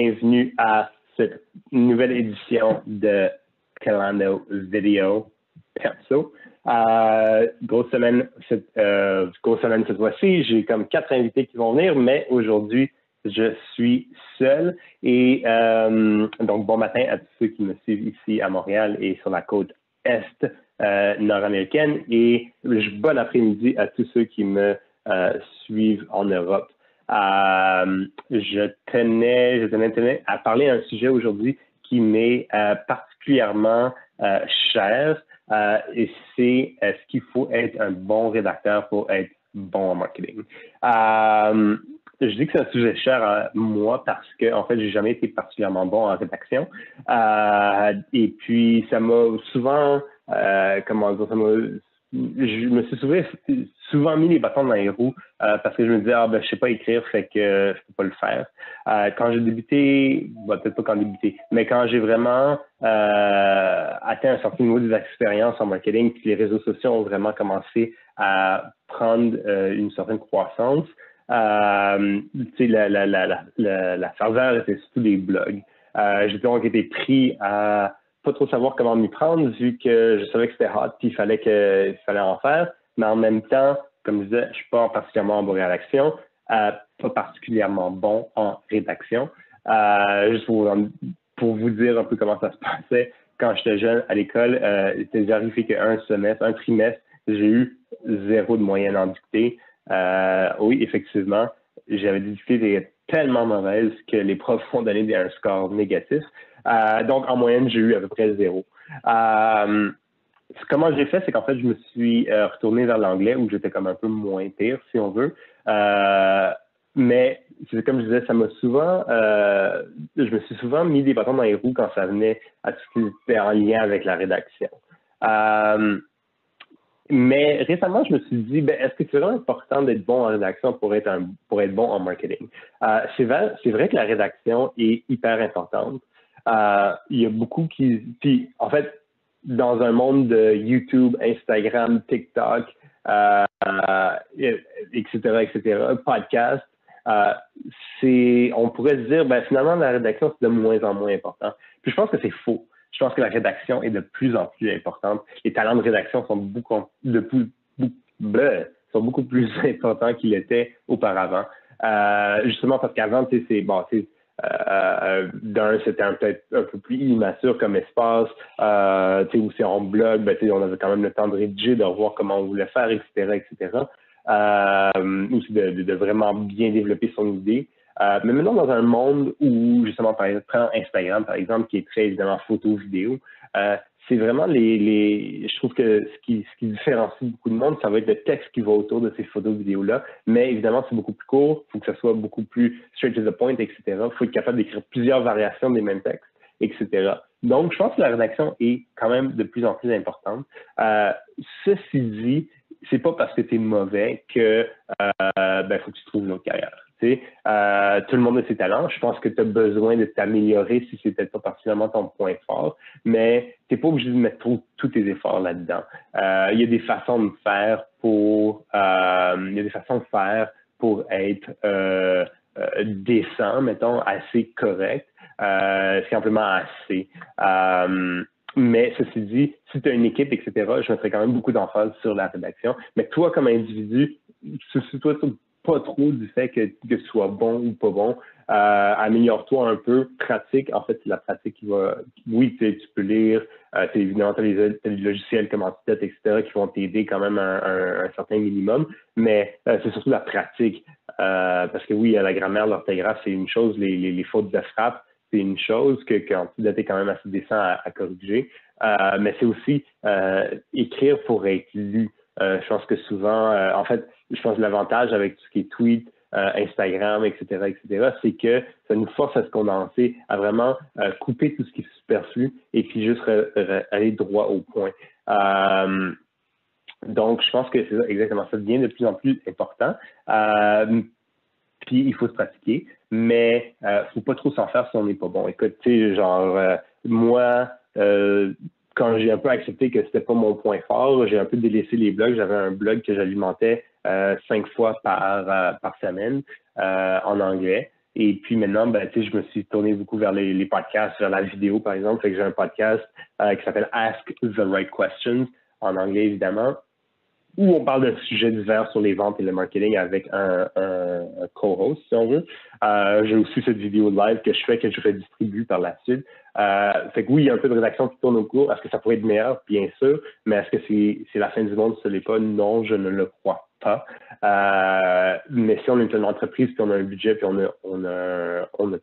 bienvenue à cette nouvelle édition de Calando Video Perso. Euh, grosse semaine, cette, euh, cette fois-ci. J'ai comme quatre invités qui vont venir, mais aujourd'hui, je suis seul. Et euh, donc, bon matin à tous ceux qui me suivent ici à Montréal et sur la côte est nord-américaine. Et bon après-midi à tous ceux qui me suivent en Europe. Euh, je, tenais, je tenais, à parler d'un sujet aujourd'hui qui m'est euh, particulièrement euh, cher et c'est est-ce qu'il faut être un bon rédacteur pour être bon en marketing. je dis que c'est un sujet cher à moi parce que en fait j'ai jamais été particulièrement bon en rédaction et puis ça m'a souvent comment dire ça m'a je me suis souvent, mis les bâtons dans les roues euh, parce que je me disais, ah ben, je sais pas écrire, fait que je peux pas le faire. Euh, quand j'ai débuté, bah, peut-être pas quand débuté, mais quand j'ai vraiment euh, atteint un certain niveau d'expérience en marketing, puis les réseaux sociaux ont vraiment commencé à prendre une certaine croissance, euh, la, la, la, la, la faveur était surtout des blogs. j'ai donc été pris à pas trop savoir comment m'y prendre vu que je savais que c'était hot puis il fallait que il fallait en faire. Mais en même temps, comme je disais, je suis pas particulièrement bon en rédaction, euh, pas particulièrement bon en rédaction. Euh, juste pour, pour, vous dire un peu comment ça se passait, quand j'étais jeune à l'école, euh, c'était arrivé qu'un semestre, un trimestre, j'ai eu zéro de moyenne en dictée. Euh, oui, effectivement, j'avais des dictées tellement mauvaises que les profs ont donné un score négatif. Euh, donc, en moyenne, j'ai eu à peu près zéro. Euh, comment j'ai fait, c'est qu'en fait, je me suis euh, retourné vers l'anglais où j'étais comme un peu moins pire, si on veut. mais comme je disais, ça m'a souvent, je me suis souvent mis des bâtons dans les roues quand ça venait à tout ce qui était en lien avec la rédaction. mais récemment, je me suis dit, ben, est-ce que c'est vraiment important d'être bon en rédaction pour être, bon en marketing? c'est vrai que la rédaction est hyper importante. Euh, il y a beaucoup qui. Puis, en fait, dans un monde de YouTube, Instagram, TikTok, euh, etc., etc., podcast, euh, on pourrait se dire, ben, finalement, la rédaction, c'est de moins en moins important. Puis je pense que c'est faux. Je pense que la rédaction est de plus en plus importante. Les talents de rédaction sont beaucoup, de plus, sont beaucoup plus importants qu'ils l'étaient auparavant. Euh, justement parce qu'avant, c'est euh, d'un, c'était peut-être un peu plus immature comme espace, euh, où c'est en blog, ben, on avait quand même le temps de rédiger, de revoir comment on voulait faire, etc., etc. Euh, aussi de, de, vraiment bien développer son idée. Euh, mais maintenant, dans un monde où, justement, par exemple, Instagram, par exemple, qui est très évidemment photo, vidéo, euh, c'est vraiment les, Je trouve que ce qui, ce qui différencie beaucoup de monde, ça va être le texte qui va autour de ces photos vidéos-là. Mais évidemment, c'est beaucoup plus court. Il faut que ça soit beaucoup plus straight to the point, etc. Il faut être capable d'écrire plusieurs variations des mêmes textes, etc. Donc, je pense que la rédaction est quand même de plus en plus importante. Euh, ceci dit, c'est pas parce que tu es mauvais que euh, ben, faut que tu trouves une autre carrière. Euh, tout le monde a ses talents. Je pense que tu as besoin de t'améliorer si c'est peut-être pas particulièrement ton point fort, mais tu n'es pas obligé de mettre tous tes efforts là-dedans. Euh, il y a des façons de faire pour euh, il y a des façons de faire pour être euh, euh, décent, mettons, assez correct, simplement assez. mais ceci dit, si tu as une équipe, etc., je mettrais quand même beaucoup d'emphase sur la rédaction. Mais toi, comme individu, si toi, pas trop du fait que, que tu sois bon ou pas bon. Euh, améliore-toi un peu, pratique. En fait, c'est la pratique qui va. Oui, tu peux lire, euh, évidemment, tu logiciels comme Antidote, etc., qui vont t'aider quand même un, un, certain minimum, mais euh, c'est surtout la pratique. Euh, parce que oui, la grammaire, l'orthographe, c'est une chose, les, les, fautes de frappe, c'est une chose que qu'Antidote est quand même assez décent à, à corriger. mais c'est aussi écrire pour être lu. Je pense que souvent, en fait, je pense que l'avantage avec tout ce qui est tweet, euh, Instagram, etc., etc., c'est que ça nous force à se condenser, à vraiment euh, couper tout ce qui est superflu et puis juste aller droit au point. Euh, donc, je pense que c'est exactement ça devient de plus en plus important. puis, il faut se pratiquer, mais ne faut pas trop s'en faire si on n'est pas bon. Écoute, tu sais, genre, moi, quand j'ai un peu accepté que c'était pas mon point fort, j'ai un peu délaissé les blogs. J'avais un blog que j'alimentais euh, cinq fois par, euh, semaine euh, en anglais. Et puis maintenant, ben, je me suis tourné beaucoup vers les, podcasts, vers la vidéo, par exemple. Fait que j'ai un podcast qui s'appelle Ask the Right Questions, en anglais évidemment, où on parle de sujets divers sur les ventes et le marketing avec un, co-host, si on veut. J'ai aussi cette vidéo live que je fais, que je redistribue par la suite. Euh, fait que oui, il y a un peu de rédaction qui tourne au cours. Est-ce que ça pourrait être meilleur? Bien sûr. Mais est-ce que c'est la fin du monde ce n'est pas? Non, je ne le crois pas. Euh, mais si on est une entreprise, puis on a un budget, puis on a, on a, on a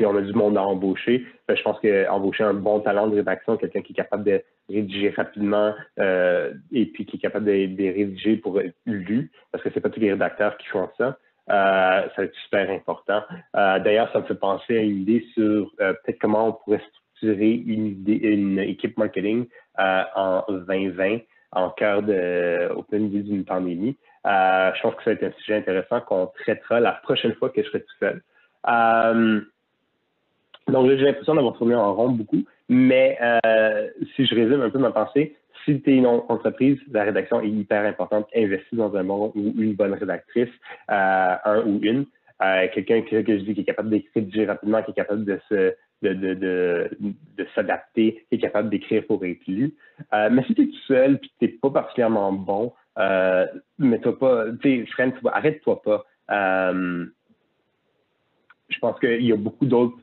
on a du monde à embaucher. Ben, je pense qu'embaucher un bon talent de rédaction, quelqu'un qui est capable de rédiger rapidement euh, et puis qui est capable de, rédiger pour être lu, parce que c'est pas tous les rédacteurs qui font ça. Euh, ça va être super important. Euh, d'ailleurs, ça me fait penser à une idée sur peut-être comment on pourrait structurer une, équipe marketing en 2020 en cœur de, au milieu d'une pandémie. je pense que ça va être un sujet intéressant qu'on traitera la prochaine fois que je serai tout seul. Donc, j'ai l'impression d'avoir tourné en rond beaucoup, mais euh, si je résume un peu ma pensée, si tu es une entreprise, la rédaction est hyper importante. Investis dans un bon ou une bonne rédactrice, euh, un ou une. Euh, quelqu'un que, je dis qui est capable d'écrire rapidement, qui est capable de se de, de, de, s'adapter, qui est capable d'écrire pour être lu. mais si tu es tout seul et que tu n'es pas particulièrement bon, mets-toi pas, tu arrête-toi pas. je pense qu'il y a beaucoup d'autres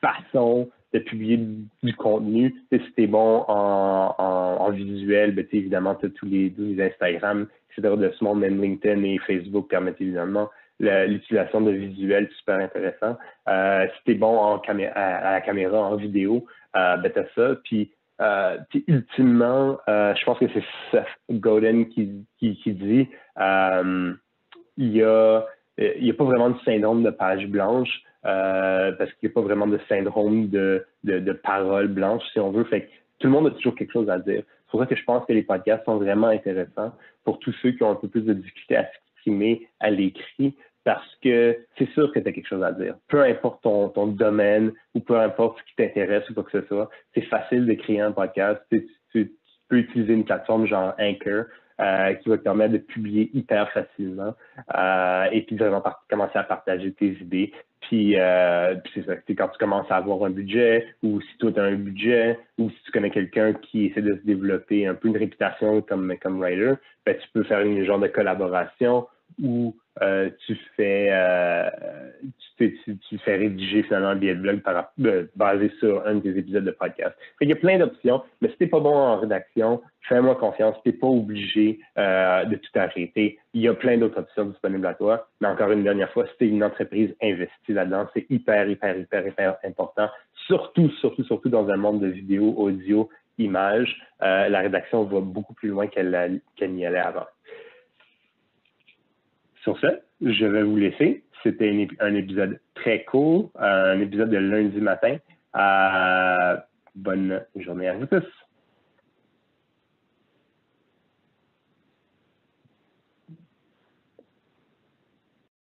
façon de publier du, contenu. Si t'es bon en, en, visuel, ben, évidemment, tu as tous les, Instagram, etc. de ce monde, même LinkedIn et Facebook permettent évidemment l'utilisation de visuels super intéressant. Euh, si tu es bon en à, la caméra, en vidéo, euh, ben, tu as ça. Puis, euh, ultimement, euh, je pense que c'est Seth Godin qui, dit il y a, a pas vraiment de syndrome de page blanche. Euh, parce qu'il n'y a pas vraiment de syndrome de, parole blanche, si on veut. Tout le monde a toujours quelque chose à dire. C'est pour ça que je pense que les podcasts sont vraiment intéressants pour tous ceux qui ont un peu plus de difficulté à s'exprimer à l'écrit, parce que c'est sûr que tu as quelque chose à dire. Peu importe ton, domaine ou peu importe ce qui t'intéresse ou quoi que ce soit, c'est facile de créer un podcast. Tu, peux utiliser une plateforme genre Anchor euh, qui va te permettre de publier hyper facilement euh, et puis vraiment commencer à partager tes idées. Puis, euh, c'est ça, c'est quand tu commences à avoir un budget ou si toi tu as un budget ou si tu connais quelqu'un qui essaie de se développer un peu une réputation comme, comme writer, ben, tu peux faire une genre de collaboration où euh, tu fais euh, tu, tu, fais rédiger finalement un billet de blog par, euh, basé sur un des épisodes de podcast. Il y a plein d'options, mais si tu n'es pas bon en rédaction, fais-moi confiance, tu n'es pas obligé de tout arrêter. Il y a plein d'autres options disponibles à toi. Mais encore une dernière fois, si tu es une entreprise investie là-dedans, c'est hyper, hyper, hyper, hyper important. Surtout, surtout, surtout dans un monde de vidéo, audio, images. la rédaction va beaucoup plus loin qu'elle n'y allait avant. Sur ce, je vais vous laisser. C'était un, épisode très court, un épisode de lundi matin. Euh, bonne journée à vous tous.